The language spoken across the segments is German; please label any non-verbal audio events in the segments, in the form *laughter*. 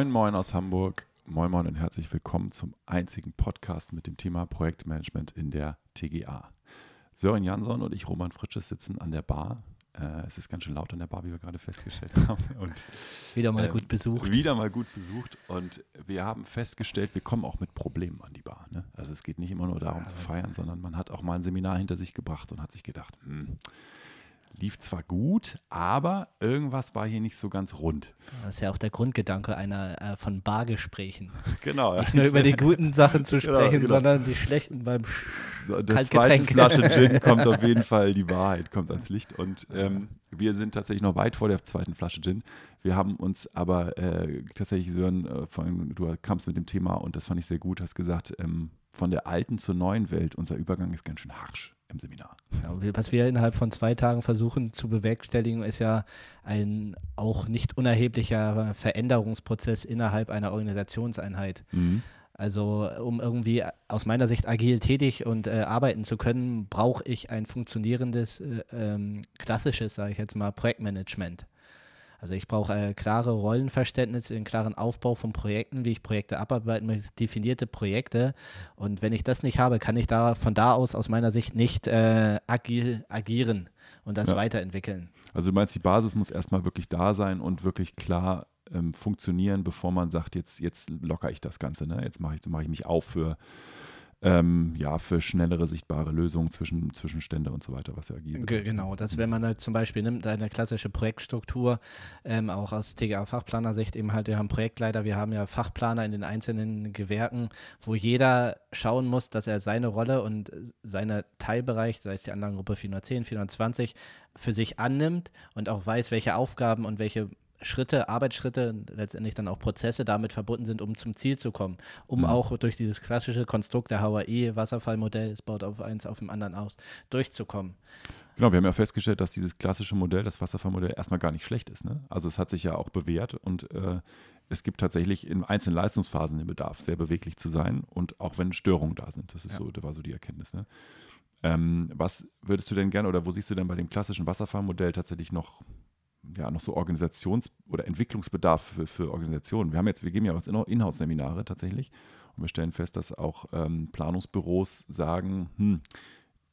Moin, moin aus Hamburg. Moin, moin und herzlich willkommen zum einzigen Podcast mit dem Thema Projektmanagement in der TGA. Sören Jansson und ich, Roman Fritsches, sitzen an der Bar. Äh, es ist ganz schön laut an der Bar, wie wir gerade festgestellt *laughs* haben. Und, wieder mal ähm, gut besucht. Wieder mal gut besucht. Und wir haben festgestellt, wir kommen auch mit Problemen an die Bar. Ne? Also es geht nicht immer nur darum ja, zu feiern, sondern man hat auch mal ein Seminar hinter sich gebracht und hat sich gedacht, hm, lief zwar gut, aber irgendwas war hier nicht so ganz rund. Das ist ja auch der Grundgedanke einer äh, von Bargesprächen. *laughs* Genau. Nicht nur über die guten *laughs* Sachen zu genau, sprechen, genau, genau. sondern die schlechten beim so, Der zweiten Flasche *laughs* Gin kommt auf jeden Fall die Wahrheit, kommt ans Licht. Und ähm, wir sind tatsächlich noch weit vor der zweiten Flasche Gin. Wir haben uns aber äh, tatsächlich, Sören, äh, vor allem, du kamst mit dem Thema und das fand ich sehr gut, hast gesagt, ähm, von der alten zur neuen Welt, unser Übergang ist ganz schön harsch im Seminar. Ja, was wir innerhalb von zwei Tagen versuchen zu bewerkstelligen, ist ja ein auch nicht unerheblicher Veränderungsprozess innerhalb einer Organisationseinheit. Mhm. Also um irgendwie aus meiner Sicht agil tätig und äh, arbeiten zu können, brauche ich ein funktionierendes, äh, ähm, klassisches, sage ich jetzt mal, Projektmanagement. Also ich brauche äh, klare Rollenverständnis, einen klaren Aufbau von Projekten, wie ich Projekte abarbeiten möchte, definierte Projekte. Und wenn ich das nicht habe, kann ich da von da aus aus meiner Sicht nicht äh, agil agieren und das ja. weiterentwickeln. Also du meinst, die Basis muss erstmal wirklich da sein und wirklich klar ähm, funktionieren, bevor man sagt, jetzt, jetzt locker ich das Ganze, ne? jetzt mache ich, mach ich mich auf für ähm, ja, für schnellere sichtbare Lösungen zwischen Zwischenstände und so weiter, was ja agil Genau, dass wenn man halt zum Beispiel nimmt, eine klassische Projektstruktur, ähm, auch aus TGA-Fachplaner-Sicht eben halt, wir haben Projektleiter, wir haben ja Fachplaner in den einzelnen Gewerken, wo jeder schauen muss, dass er seine Rolle und seine Teilbereich, sei es die Anlagengruppe 410, 420, für sich annimmt und auch weiß, welche Aufgaben und welche Schritte, Arbeitsschritte, letztendlich dann auch Prozesse damit verbunden sind, um zum Ziel zu kommen. Um mhm. auch durch dieses klassische Konstrukt der HAE, Wasserfallmodell, es baut auf eins auf dem anderen aus, durchzukommen. Genau, wir haben ja festgestellt, dass dieses klassische Modell, das Wasserfallmodell, erstmal gar nicht schlecht ist. Ne? Also es hat sich ja auch bewährt und äh, es gibt tatsächlich in einzelnen Leistungsphasen den Bedarf, sehr beweglich zu sein und auch wenn Störungen da sind. Das ist ja. so, das war so die Erkenntnis. Ne? Ähm, was würdest du denn gerne oder wo siehst du denn bei dem klassischen Wasserfallmodell tatsächlich noch ja, noch so Organisations- oder Entwicklungsbedarf für, für, Organisationen. Wir haben jetzt, wir geben ja auch Inhouse-Seminare tatsächlich und wir stellen fest, dass auch ähm, Planungsbüros sagen, hm,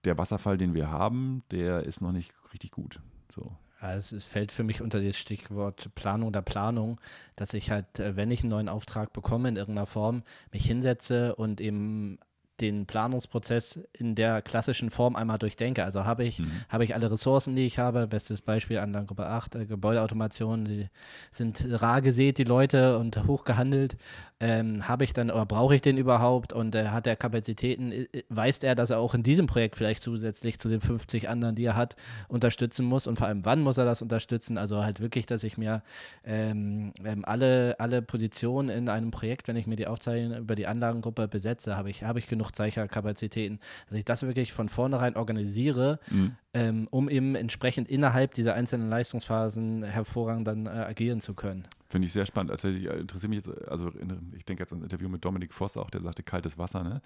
der Wasserfall, den wir haben, der ist noch nicht richtig gut. So. Es, es, fällt für mich unter das Stichwort Planung oder Planung, dass ich halt, äh, wenn ich einen neuen Auftrag bekomme in irgendeiner Form, mich hinsetze und eben den Planungsprozess in der klassischen Form einmal durchdenke. Also habe ich, mhm. habe ich alle Ressourcen, die ich habe, bestes Beispiel an der Gruppe 8, äh, Gebäudeautomation, die sind rar gesät, die Leute und hoch gehandelt. Ähm, habe ich dann oder brauche ich den überhaupt und äh, hat er Kapazitäten? Weiß er, dass er auch in diesem Projekt vielleicht zusätzlich zu den 50 anderen, die er hat, unterstützen muss und vor allem, wann muss er das unterstützen? Also halt wirklich, dass ich mir ähm, ähm, alle, alle Positionen in einem Projekt, wenn ich mir die Aufzeichnung über die Anlagengruppe besetze, habe ich, habe ich genug Kapazitäten, dass ich das wirklich von vornherein organisiere, mhm. ähm, um eben entsprechend innerhalb dieser einzelnen Leistungsphasen hervorragend dann äh, agieren zu können. Finde ich sehr spannend. Also ich äh, interessiere mich jetzt, also ich denke jetzt an das Interview mit Dominik Voss auch, der sagte kaltes Wasser, ne?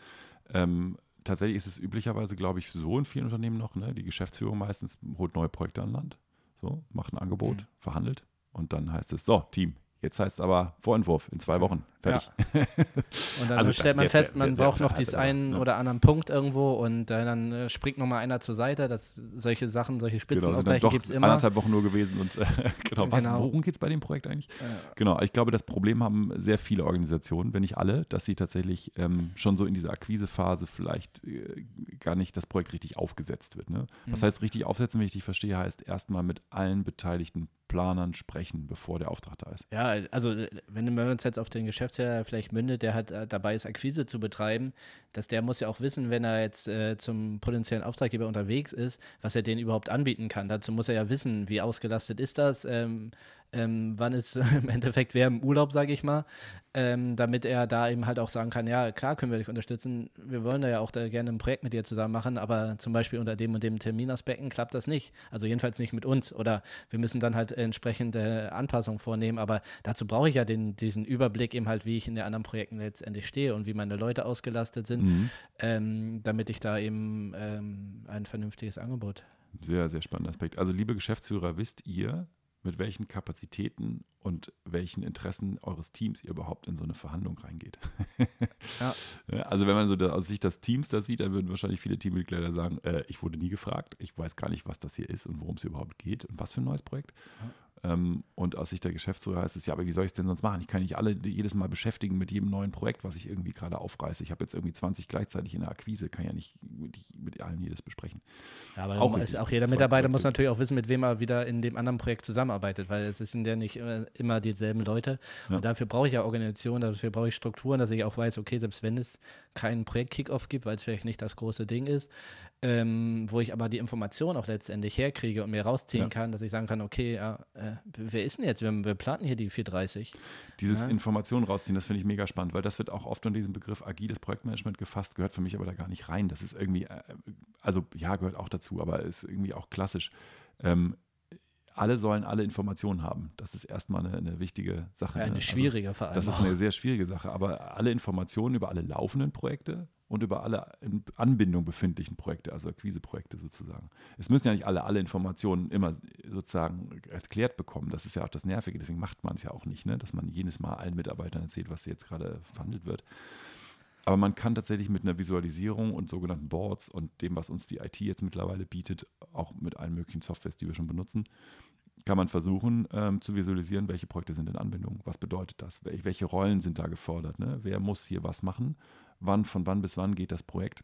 Ähm, tatsächlich ist es üblicherweise, glaube ich, so in vielen Unternehmen noch, ne? Die Geschäftsführung meistens holt neue Projekte an Land, so, macht ein Angebot, mhm. verhandelt und dann heißt es, so, Team, Jetzt heißt es aber Vorentwurf in zwei Wochen. Fertig. Ja. Und dann *laughs* also stellt man fest, man braucht noch diesen einen ja. oder anderen Punkt irgendwo und äh, dann äh, springt nochmal einer zur Seite. Das, solche Sachen, solche Spitzenausgleiche genau, gibt es immer. anderthalb Wochen nur gewesen und äh, *laughs* genau, was, genau. worum geht es bei dem Projekt eigentlich? Genau, ich glaube, das Problem haben sehr viele Organisationen, wenn nicht alle, dass sie tatsächlich ähm, schon so in dieser Akquisephase vielleicht äh, gar nicht das Projekt richtig aufgesetzt wird. Ne? Was mhm. heißt richtig aufsetzen, wenn ich dich verstehe, heißt erstmal mit allen beteiligten Planern sprechen, bevor der Auftrag da ist. Ja, also wenn wir uns jetzt auf den Geschäftsführer vielleicht mündet, der hat äh, dabei ist, Akquise zu betreiben, dass der muss ja auch wissen, wenn er jetzt äh, zum potenziellen Auftraggeber unterwegs ist, was er den überhaupt anbieten kann. Dazu muss er ja wissen, wie ausgelastet ist das, ähm, ähm, wann ist *laughs* im Endeffekt wer im Urlaub, sage ich mal, ähm, damit er da eben halt auch sagen kann, ja, klar können wir dich unterstützen, wir wollen da ja auch da gerne ein Projekt mit dir zusammen machen, aber zum Beispiel unter dem und dem Terminaspekten klappt das nicht. Also jedenfalls nicht mit uns oder wir müssen dann halt entsprechende Anpassungen vornehmen, aber dazu brauche ich ja den, diesen Überblick eben halt, wie ich in den anderen Projekten letztendlich stehe und wie meine Leute ausgelastet sind, mhm. ähm, damit ich da eben ähm, ein vernünftiges Angebot sehr, sehr spannender Aspekt. Also, liebe Geschäftsführer, wisst ihr, mit welchen Kapazitäten und welchen Interessen eures Teams ihr überhaupt in so eine Verhandlung reingeht. *laughs* ja. Also wenn man so aus Sicht des Teams das sieht, dann würden wahrscheinlich viele Teammitglieder sagen, äh, ich wurde nie gefragt, ich weiß gar nicht, was das hier ist und worum es überhaupt geht und was für ein neues Projekt. Ja. Ähm, und aus Sicht der Geschäftsführer heißt es, ja, aber wie soll ich es denn sonst machen? Ich kann nicht alle jedes Mal beschäftigen mit jedem neuen Projekt, was ich irgendwie gerade aufreiße. Ich habe jetzt irgendwie 20 gleichzeitig in der Akquise, kann ja nicht mit, mit allen jedes besprechen. Ja, aber auch, ist, auch jeder Mitarbeiter muss natürlich auch wissen, mit wem er wieder in dem anderen Projekt zusammenarbeitet, weil es sind ja nicht immer, immer dieselben Leute. Ja. Und dafür brauche ich ja Organisation, dafür brauche ich Strukturen, dass ich auch weiß, okay, selbst wenn es keinen Projekt-Kickoff gibt, weil es vielleicht nicht das große Ding ist, ähm, wo ich aber die Information auch letztendlich herkriege und mir rausziehen ja. kann, dass ich sagen kann, okay, ja, äh, wer ist denn jetzt? Wir, wir planen hier die 430. Dieses ja. Informationen rausziehen, das finde ich mega spannend, weil das wird auch oft unter diesem Begriff agiles Projektmanagement gefasst, gehört für mich aber da gar nicht rein. Das ist irgendwie, äh, also ja, gehört auch dazu, aber ist irgendwie auch klassisch. Ähm, alle sollen alle Informationen haben. Das ist erstmal eine, eine wichtige Sache. Ja, eine ne? schwierige also, Das ist eine sehr schwierige Sache. Aber alle Informationen über alle laufenden Projekte und über alle in Anbindung befindlichen Projekte, also Akquiseprojekte sozusagen. Es müssen ja nicht alle alle Informationen immer sozusagen erklärt bekommen. Das ist ja auch das Nervige. Deswegen macht man es ja auch nicht, ne? dass man jedes Mal allen Mitarbeitern erzählt, was jetzt gerade verhandelt wird. Aber man kann tatsächlich mit einer Visualisierung und sogenannten Boards und dem, was uns die IT jetzt mittlerweile bietet, auch mit allen möglichen Softwares, die wir schon benutzen, kann man versuchen ähm, zu visualisieren, welche Projekte sind in Anbindung, was bedeutet das, welche Rollen sind da gefordert, ne? wer muss hier was machen, wann, von wann bis wann geht das Projekt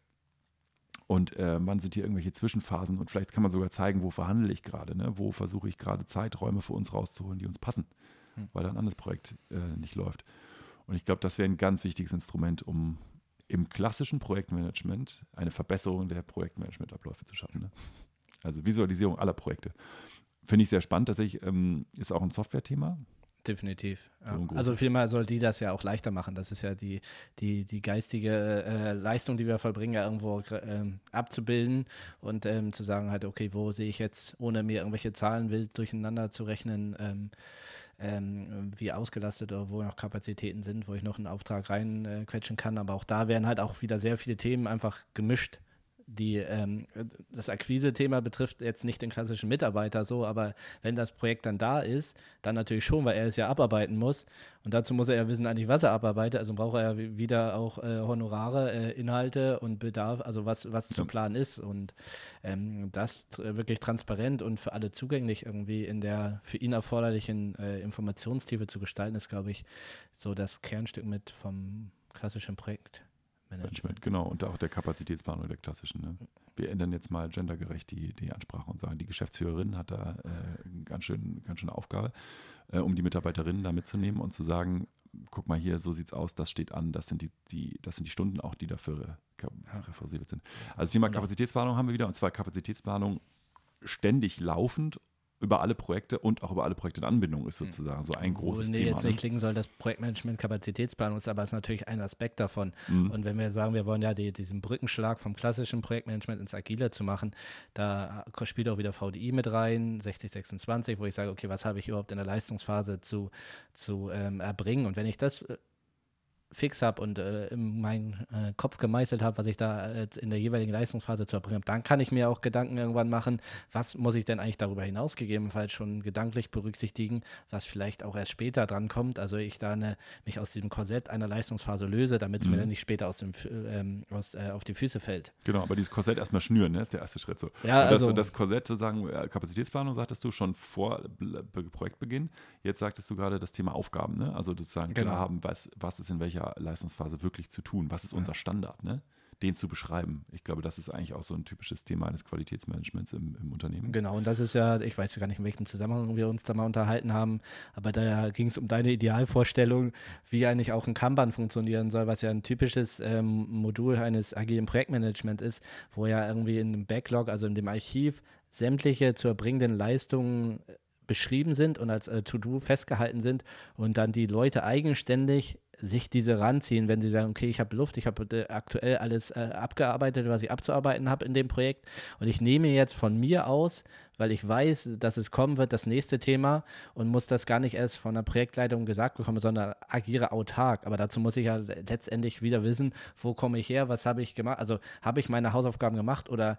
und äh, wann sind hier irgendwelche Zwischenphasen und vielleicht kann man sogar zeigen, wo verhandle ich gerade, ne? wo versuche ich gerade Zeiträume für uns rauszuholen, die uns passen, hm. weil ein anderes Projekt äh, nicht läuft. Und ich glaube, das wäre ein ganz wichtiges Instrument, um im klassischen Projektmanagement eine Verbesserung der Projektmanagementabläufe zu schaffen. Ne? Also Visualisierung aller Projekte. Finde ich sehr spannend. Tatsächlich ähm, ist auch ein Software-Thema. Definitiv. Ja. also vielmehr soll die das ja auch leichter machen. Das ist ja die, die, die geistige äh, Leistung, die wir vollbringen, ja irgendwo äh, abzubilden und ähm, zu sagen halt, okay, wo sehe ich jetzt, ohne mir irgendwelche Zahlen wild durcheinander zu rechnen, ähm, ähm, wie ausgelastet oder wo noch Kapazitäten sind, wo ich noch einen Auftrag reinquetschen äh, kann. Aber auch da werden halt auch wieder sehr viele Themen einfach gemischt die, ähm, das Akquise-Thema betrifft jetzt nicht den klassischen Mitarbeiter so, aber wenn das Projekt dann da ist, dann natürlich schon, weil er es ja abarbeiten muss. Und dazu muss er ja wissen eigentlich, was er abarbeitet. Also braucht er ja wieder auch äh, Honorare, äh, Inhalte und Bedarf, also was, was ja. zu planen ist. Und ähm, das wirklich transparent und für alle zugänglich irgendwie in der für ihn erforderlichen äh, Informationstiefe zu gestalten, ist, glaube ich, so das Kernstück mit vom klassischen Projekt. Management. Genau, und auch der Kapazitätsplanung der klassischen. Ne? Wir ändern jetzt mal gendergerecht die, die Ansprache und sagen, die Geschäftsführerin hat da äh, ganz schön, ganz schöne Aufgabe, äh, um die Mitarbeiterinnen da mitzunehmen und zu sagen, guck mal hier, so sieht's aus, das steht an, das sind die, die, das sind die Stunden auch, die dafür referenziert sind. Also das Thema Kapazitätsplanung haben wir wieder, und zwar Kapazitätsplanung ständig laufend über alle Projekte und auch über alle Projekte in Anbindung ist hm. sozusagen so ein großes nee, Thema. jetzt nicht ne? klingen soll, das Projektmanagement Kapazitätsplanung ist, aber es ist natürlich ein Aspekt davon. Mhm. Und wenn wir sagen, wir wollen ja die, diesen Brückenschlag vom klassischen Projektmanagement ins Agile zu machen, da spielt auch wieder VDI mit rein, 6026, wo ich sage, okay, was habe ich überhaupt in der Leistungsphase zu, zu ähm, erbringen? Und wenn ich das äh, fix habe und äh, in meinen äh, Kopf gemeißelt habe, was ich da äh, in der jeweiligen Leistungsphase zu erbringen habe, dann kann ich mir auch Gedanken irgendwann machen, was muss ich denn eigentlich darüber hinaus gegebenenfalls schon gedanklich berücksichtigen, was vielleicht auch erst später dran kommt. Also ich da eine, mich aus diesem Korsett einer Leistungsphase löse, damit es mhm. mir dann nicht später aus dem, ähm, aus, äh, auf die Füße fällt. Genau, aber dieses Korsett erstmal schnüren, ne, ist der erste Schritt so. Ja, also, das, das Korsett sozusagen, äh, Kapazitätsplanung sagtest du schon vor Projektbeginn. Jetzt sagtest du gerade das Thema Aufgaben, ne? also sozusagen genau. klar haben, was, was ist in welcher Leistungsphase wirklich zu tun? Was ist unser Standard? Ne? Den zu beschreiben. Ich glaube, das ist eigentlich auch so ein typisches Thema eines Qualitätsmanagements im, im Unternehmen. Genau, und das ist ja, ich weiß gar nicht, in welchem Zusammenhang wir uns da mal unterhalten haben, aber da ging es um deine Idealvorstellung, wie eigentlich auch ein Kanban funktionieren soll, was ja ein typisches ähm, Modul eines agilen Projektmanagements ist, wo ja irgendwie in dem Backlog, also in dem Archiv, sämtliche zu erbringenden Leistungen beschrieben sind und als äh, To-Do festgehalten sind und dann die Leute eigenständig sich diese ranziehen, wenn sie sagen, okay, ich habe Luft, ich habe äh, aktuell alles äh, abgearbeitet, was ich abzuarbeiten habe in dem Projekt und ich nehme jetzt von mir aus, weil ich weiß, dass es kommen wird, das nächste Thema und muss das gar nicht erst von der Projektleitung gesagt bekommen, sondern agiere autark. Aber dazu muss ich ja letztendlich wieder wissen, wo komme ich her, was habe ich gemacht, also habe ich meine Hausaufgaben gemacht oder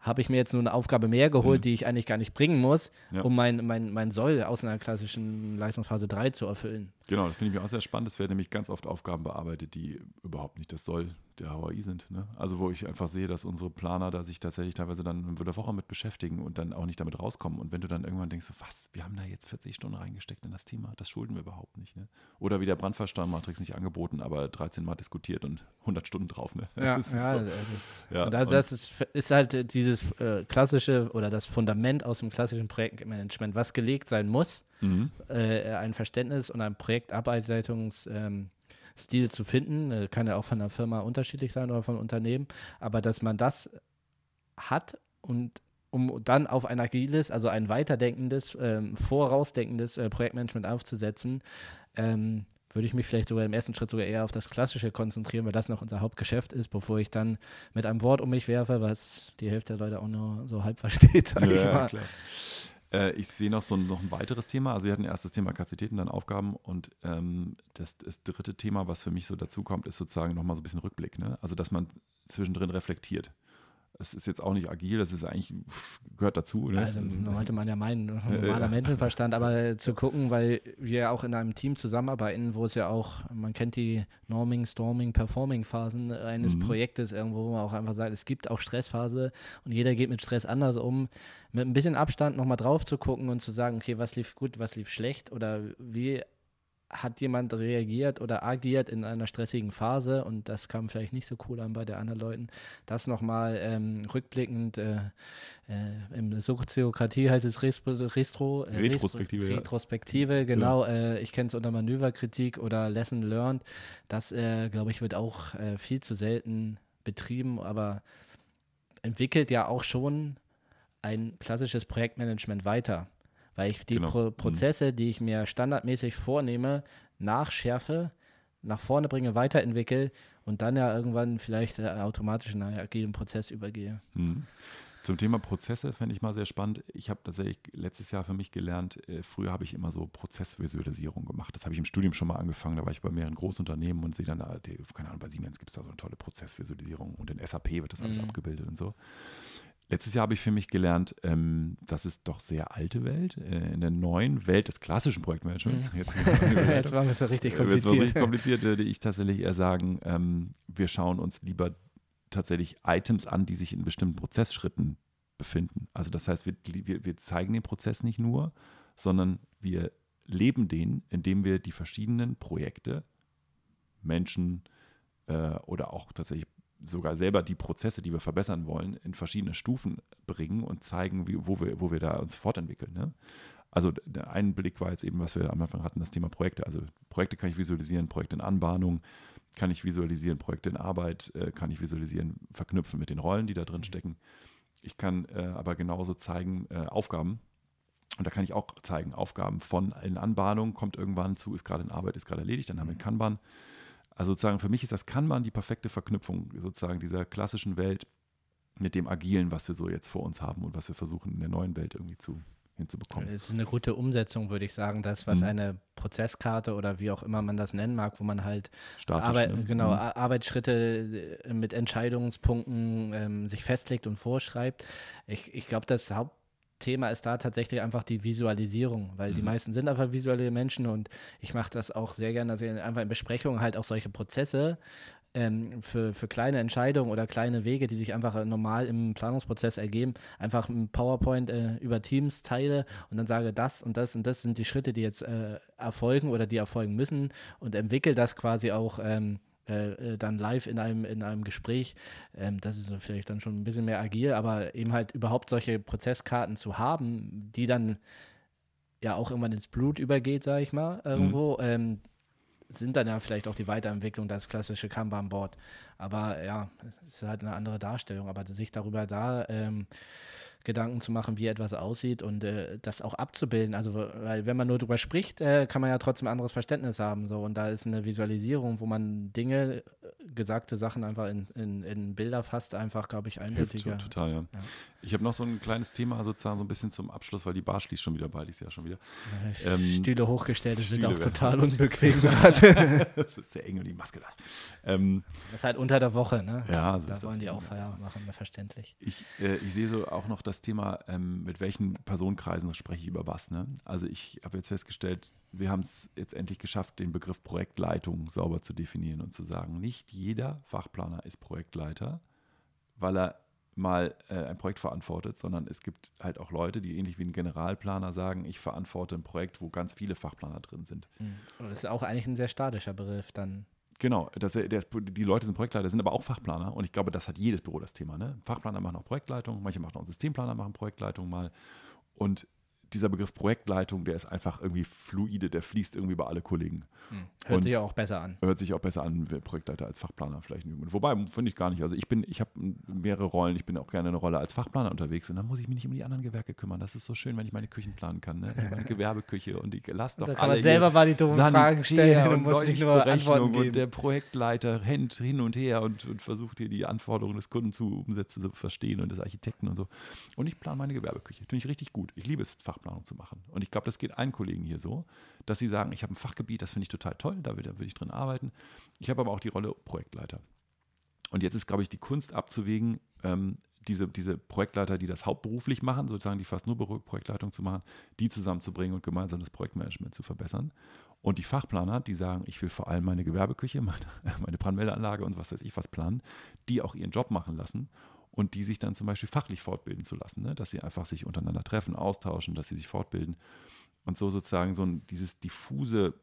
habe ich mir jetzt nur eine Aufgabe mehr geholt, Mhm. die ich eigentlich gar nicht bringen muss, Ja. um mein, mein, mein Soll aus einer klassischen Leistungsphase 3 zu erfüllen. Genau, das finde ich mir auch sehr spannend. Es werden nämlich ganz oft Aufgaben bearbeitet, die überhaupt nicht das Soll der HOI sind. Ne? Also wo ich einfach sehe, dass unsere Planer da sich tatsächlich teilweise dann in der Woche mit beschäftigen und dann auch nicht damit rauskommen. Und wenn du dann irgendwann denkst, was, wir haben da jetzt 40 Stunden reingesteckt in das Thema, das schulden wir überhaupt nicht. Ne? Oder wie der Brandverstandmatrix nicht angeboten, aber 13 Mal diskutiert und 100 Stunden drauf. Ne? Ja, *laughs* Das ist ja, so. das ist, Ja, und da, und- das ist, ist halt äh, dieses äh, klassische oder das Fundament aus dem klassischen Projektmanagement, was gelegt sein muss, Mhm. äh, ein Verständnis und ein Projektabarbeitungs ähm, zu finden. Äh, kann ja auch von der Firma unterschiedlich sein oder von Unternehmen, aber dass man das hat und um dann auf ein agiles, also ein weiterdenkendes, ähm, vorausdenkendes äh, Projektmanagement aufzusetzen, ähm, würde ich mich vielleicht sogar im ersten Schritt sogar eher auf das Klassische konzentrieren, weil das noch unser Hauptgeschäft ist, bevor ich dann mit einem Wort um mich werfe, was die Hälfte der Leute auch nur so halb versteht, sag ich Ja, mal. klar. Äh, ich sehe noch so ein, noch ein weiteres Thema. Also wir hatten erst das Thema Kapazitäten, dann Aufgaben und ähm, das, das dritte Thema, was für mich so dazu kommt, ist sozusagen nochmal so ein bisschen Rückblick. Ne? Also dass man zwischendrin reflektiert. Es ist jetzt auch nicht agil, das ist eigentlich, gehört dazu. Ne? Also sollte man ja meinen, Ja, normaler ja. Menschenverstand, aber zu gucken, weil wir ja auch in einem Team zusammenarbeiten, wo es ja auch, man kennt die Norming, Storming, Performing-Phasen eines Mhm. Projektes irgendwo, wo man auch einfach sagt, es gibt auch Stressphase und jeder geht mit Stress anders um. Mit ein bisschen Abstand nochmal drauf zu gucken und zu sagen, okay, was lief gut, was lief schlecht oder wie hat jemand reagiert oder agiert in einer stressigen Phase und das kam vielleicht nicht so cool an bei der anderen Leuten. Das nochmal ähm, rückblickend, äh, äh, in Soziokratie heißt es Res Restro, äh, Retrospektive, Res ja. Retrospektive, genau. Äh, ich kenne es unter Manöverkritik oder Lesson Learned. Das, äh, glaube ich, wird auch äh, viel zu selten betrieben, aber entwickelt ja auch schon ein klassisches Projektmanagement weiter. Weil ich die Genau. Pro Mhm. Prozesse, die ich mir standardmäßig vornehme, nachschärfe, nach vorne bringe, weiterentwickle und dann ja irgendwann vielleicht äh, automatisch in einen agilen Prozess übergehe. Mhm. Zum Thema Prozesse fände ich mal sehr spannend. Ich habe tatsächlich letztes Jahr für mich gelernt, äh, früher habe ich immer so Prozessvisualisierung gemacht. Das habe ich im Studium schon mal angefangen. Da war ich bei mehreren Großunternehmen und sehe dann, ah, keine Ahnung, bei Siemens gibt es da so eine tolle Prozessvisualisierung und in SAP wird das alles Mhm. abgebildet und so. Letztes Jahr habe ich für mich gelernt, ähm, das ist doch sehr alte Welt. Äh, in der neuen Welt des klassischen Projektmanagements. Jetzt, *laughs* Jetzt war es ja richtig äh, Jetzt war es kompliziert. richtig kompliziert, würde ich tatsächlich eher sagen, ähm, wir schauen uns lieber tatsächlich Items an, die sich in bestimmten Prozessschritten befinden. Also das heißt, wir, wir, wir zeigen den Prozess nicht nur, sondern wir leben den, indem wir die verschiedenen Projekte, Menschen äh, oder auch tatsächlich sogar selber die Prozesse, die wir verbessern wollen, in verschiedene Stufen bringen und zeigen, wie, wo, wir, wo wir da uns fortentwickeln. Ne? Also der ein Blick war jetzt eben, was wir am Anfang hatten, das Thema Projekte. Also Projekte kann ich visualisieren, Projekte in Anbahnung kann ich visualisieren, Projekte in Arbeit äh, kann ich visualisieren, verknüpfen mit den Rollen, die da drin stecken. Ich kann äh, aber genauso zeigen, äh, Aufgaben. Und da kann ich auch zeigen, Aufgaben von in Anbahnung kommt irgendwann zu, ist gerade in Arbeit, ist gerade erledigt, dann haben wir einen Kanban. Also sozusagen für mich ist das Kanban die perfekte Verknüpfung sozusagen dieser klassischen Welt mit dem Agilen, was wir so jetzt vor uns haben und was wir versuchen in der neuen Welt irgendwie zu, hinzubekommen. Es ist eine gute Umsetzung, würde ich sagen, das, was Mhm. eine Prozesskarte oder wie auch immer man das nennen mag, wo man halt Statisch, Arbeit, ne? genau, Mhm. Ar- Arbeitsschritte äh, mit Entscheidungspunkten ähm, sich festlegt und vorschreibt. Ich, ich glaube, das Hauptthema ist da tatsächlich einfach die Visualisierung, weil die Mhm. meisten sind einfach visuelle Menschen und ich mache das auch sehr gerne, dass ich einfach in Besprechungen halt auch solche Prozesse ähm, für, für kleine Entscheidungen oder kleine Wege, die sich einfach normal im Planungsprozess ergeben, einfach ein PowerPoint äh, über Teams teile und dann sage, das und das und das sind die Schritte, die jetzt äh, erfolgen oder die erfolgen müssen und entwickle das quasi auch ähm, äh, äh, dann live in einem, in einem Gespräch. Ähm, das ist vielleicht dann schon ein bisschen mehr agil, aber eben halt überhaupt solche Prozesskarten zu haben, die dann ja auch irgendwann ins Blut übergeht, sage ich mal, irgendwo, ähm, sind dann ja vielleicht auch die Weiterentwicklung das klassische Kanban-Board. Aber ja, es ist halt eine andere Darstellung. Aber sich darüber da ähm, Gedanken zu machen, wie etwas aussieht und äh, das auch abzubilden. Also, weil wenn man nur drüber spricht, äh, kann man ja trotzdem ein anderes Verständnis haben. So. Und da ist eine Visualisierung, wo man Dinge äh, gesagte Sachen einfach in, in, in Bilder fasst, einfach, glaube ich, eindeutiger. Hilft total, ja. ja. Ich habe noch so ein kleines Thema sozusagen so ein bisschen zum Abschluss, weil die Bar schließt schon wieder bald, ich sehe ja schon wieder. Ja, ähm, Stühle hochgestellt, das wird auch total unbequem *laughs* gerade. das ist sehr eng und die Maske da. Ähm, das ist halt unter der Woche, ne? Ja, so da wollen die auch Feierabend machen, verständlich. Ich, äh, ich sehe so auch noch das Thema, ähm, mit welchen Personenkreisen spreche ich über was. Ne? Also ich habe jetzt festgestellt, wir haben es jetzt endlich geschafft, den Begriff Projektleitung sauber zu definieren und zu sagen, nicht jeder Fachplaner ist Projektleiter, weil er mal äh, ein Projekt verantwortet, sondern es gibt halt auch Leute, die ähnlich wie ein Generalplaner sagen, ich verantworte ein Projekt, wo ganz viele Fachplaner drin sind. Mhm. Das ist auch eigentlich ein sehr statischer Begriff dann. Genau, das, der ist, die Leute sind Projektleiter, sind aber auch Fachplaner und ich glaube, das hat jedes Büro das Thema. Ne? Fachplaner machen auch Projektleitung, manche machen auch Systemplaner, machen Projektleitung mal und dieser Begriff Projektleitung, der ist einfach irgendwie fluide, der fließt irgendwie bei alle Kollegen. Hm. Hört und sich auch besser an. Hört sich auch besser an, Projektleiter als Fachplaner vielleicht. Wobei, finde ich gar nicht. Also ich bin, ich habe mehrere Rollen, ich bin auch gerne eine Rolle als Fachplaner unterwegs und dann muss ich mich nicht um die anderen Gewerke kümmern. Das ist so schön, wenn ich meine Küchen planen kann. Ne? Meine *laughs* Gewerbeküche und die lass doch da kann alle man selber mal die dummen Fragen stellen und muss nicht nur Antworten geben. Und der Projektleiter rennt hin und her und, und versucht hier die Anforderungen des Kunden zu umsetzen, zu verstehen und des Architekten und so. Und ich plane meine Gewerbeküche. Finde ich richtig gut. Ich liebe es, Fach Fachplanung zu machen. Und ich glaube, das geht allen Kollegen hier so, dass sie sagen, ich habe ein Fachgebiet, das finde ich total toll, da will, da will ich drin arbeiten. Ich habe aber auch die Rolle Projektleiter. Und jetzt ist, glaube ich, die Kunst abzuwägen, ähm, diese, diese Projektleiter, die das hauptberuflich machen, sozusagen die fast nur Projektleitung zu machen, die zusammenzubringen und gemeinsam das Projektmanagement zu verbessern. Und die Fachplaner, die sagen, ich will vor allem meine Gewerbeküche, *laughs* meine, meine Brandmeldeanlage und was weiß ich was planen, die auch ihren Job machen lassen und die sich dann zum Beispiel fachlich fortbilden zu lassen, ne? dass sie einfach sich untereinander treffen, austauschen, dass sie sich fortbilden und so sozusagen so ein, dieses diffuse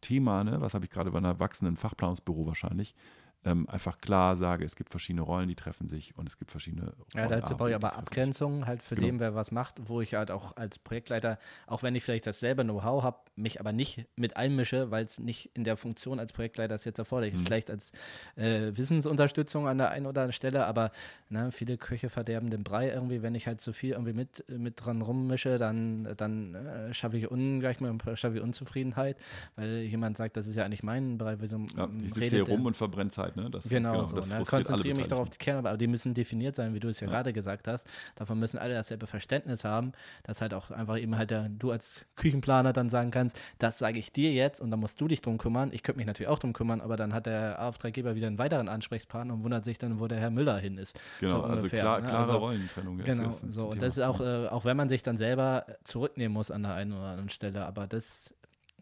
Thema, ne? was habe ich gerade bei einem erwachsenen Fachplanungsbüro wahrscheinlich, ähm, einfach klar sage, es gibt verschiedene Rollen, die treffen sich und es gibt verschiedene Ja, dazu brauche ich aber Abgrenzungen halt für genau. den, wer was macht, wo ich halt auch als Projektleiter, auch wenn ich vielleicht dasselbe Know-how habe, mich aber nicht mit einmische, weil es nicht in der Funktion als Projektleiter ist jetzt erforderlich ist. Mhm. Vielleicht als äh, Wissensunterstützung an der einen oder anderen Stelle, aber ne, viele Köche verderben den Brei irgendwie, wenn ich halt zu viel irgendwie mit, mit dran rummische, dann, dann äh, schaffe ich ungleich mal schaffe ich Unzufriedenheit, weil jemand sagt, das ist ja eigentlich mein Bereich. Wieso ja, ich sitze hier rum und verbrenne Zeit. Ne? Das, genau, genau so. Das ne? Konzentriere mich darauf die Kerne, aber die müssen definiert sein, wie du es ja, ja, gerade gesagt hast. Davon müssen alle dasselbe Verständnis haben, dass halt auch einfach eben halt der, du als Küchenplaner dann sagen kannst, das sage ich dir jetzt und dann musst du dich drum kümmern. Ich könnte mich natürlich auch drum kümmern, aber dann hat der Auftraggeber wieder einen weiteren Ansprechpartner und wundert sich dann, wo der Herr Müller hin ist. Genau, so also klar, ne? klare also, Rollentrennung. Genau, ist so. Und das ist auch, äh, auch wenn man sich dann selber zurücknehmen muss an der einen oder anderen Stelle, aber das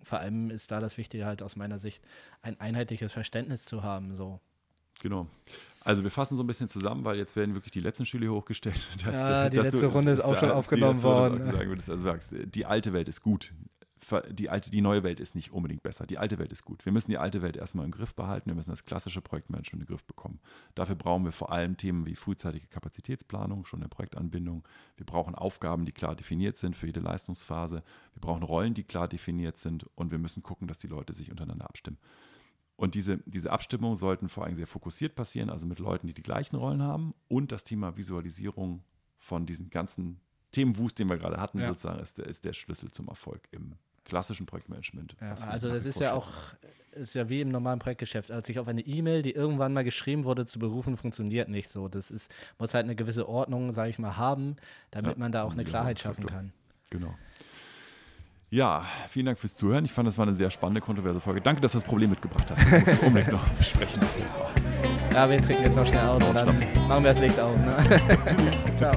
vor allem ist da das Wichtige halt aus meiner Sicht, ein einheitliches Verständnis zu haben. So. Genau. Also wir fassen so ein bisschen zusammen, weil jetzt werden wirklich die letzten Stühle hochgestellt. *laughs* Dass, ja, die letzte du, Runde ist *laughs* auch schon aufgenommen worden. Sagen würdest, also sagst, die alte Welt ist gut. Die, alte, die neue Welt ist nicht unbedingt besser. Die alte Welt ist gut. Wir müssen die alte Welt erstmal im Griff behalten. Wir müssen das klassische Projektmanagement in den Griff bekommen. Dafür brauchen wir vor allem Themen wie frühzeitige Kapazitätsplanung, schon eine Projektanbindung. Wir brauchen Aufgaben, die klar definiert sind für jede Leistungsphase. Wir brauchen Rollen, die klar definiert sind. Und wir müssen gucken, dass die Leute sich untereinander abstimmen. Und diese, diese Abstimmungen sollten vor allem sehr fokussiert passieren, also mit Leuten, die die gleichen Rollen haben. Und das Thema Visualisierung von diesen ganzen Themenwust, den wir gerade hatten, ja. sozusagen, ist der, ist der Schlüssel zum Erfolg im klassischen Projektmanagement. Ja, also das ist ja auch ist ja wie im normalen Projektgeschäft. Also sich auf eine E-Mail, die irgendwann mal geschrieben wurde, zu berufen, funktioniert nicht so. Das ist, muss halt eine gewisse Ordnung, sage ich mal, haben, damit ja, man da auch eine Klarheit schaffen kann. Genau. Ja, vielen Dank fürs Zuhören. Ich fand, das war eine sehr spannende, kontroverse Folge. Danke, dass du das Problem mitgebracht hast. Das musst du unbedingt noch *laughs* besprechen. Ja, wir trinken jetzt noch schnell aus dann machen wir das Licht aus. Ne? *laughs* Ciao.